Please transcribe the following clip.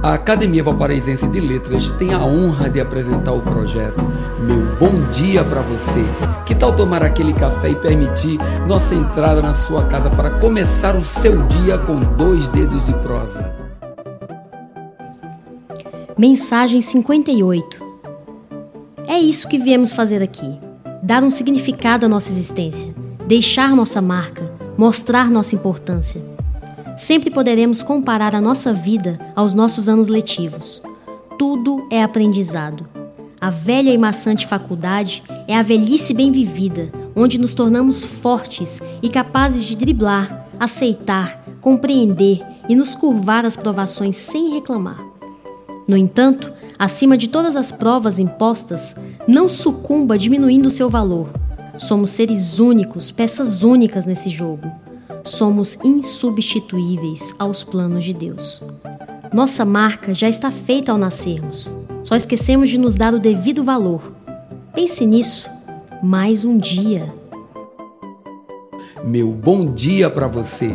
A Academia Valparaísense de Letras tem a honra de apresentar o projeto Meu Bom Dia para Você. Que tal tomar aquele café e permitir nossa entrada na sua casa para começar o seu dia com dois dedos de prosa? Mensagem 58 É isso que viemos fazer aqui: dar um significado à nossa existência, deixar nossa marca, mostrar nossa importância. Sempre poderemos comparar a nossa vida aos nossos anos letivos. Tudo é aprendizado. A velha e maçante faculdade é a velhice bem vivida, onde nos tornamos fortes e capazes de driblar, aceitar, compreender e nos curvar às provações sem reclamar. No entanto, acima de todas as provas impostas, não sucumba diminuindo seu valor. Somos seres únicos, peças únicas nesse jogo somos insubstituíveis aos planos de Deus. Nossa marca já está feita ao nascermos. Só esquecemos de nos dar o devido valor. Pense nisso. Mais um dia. Meu bom dia para você.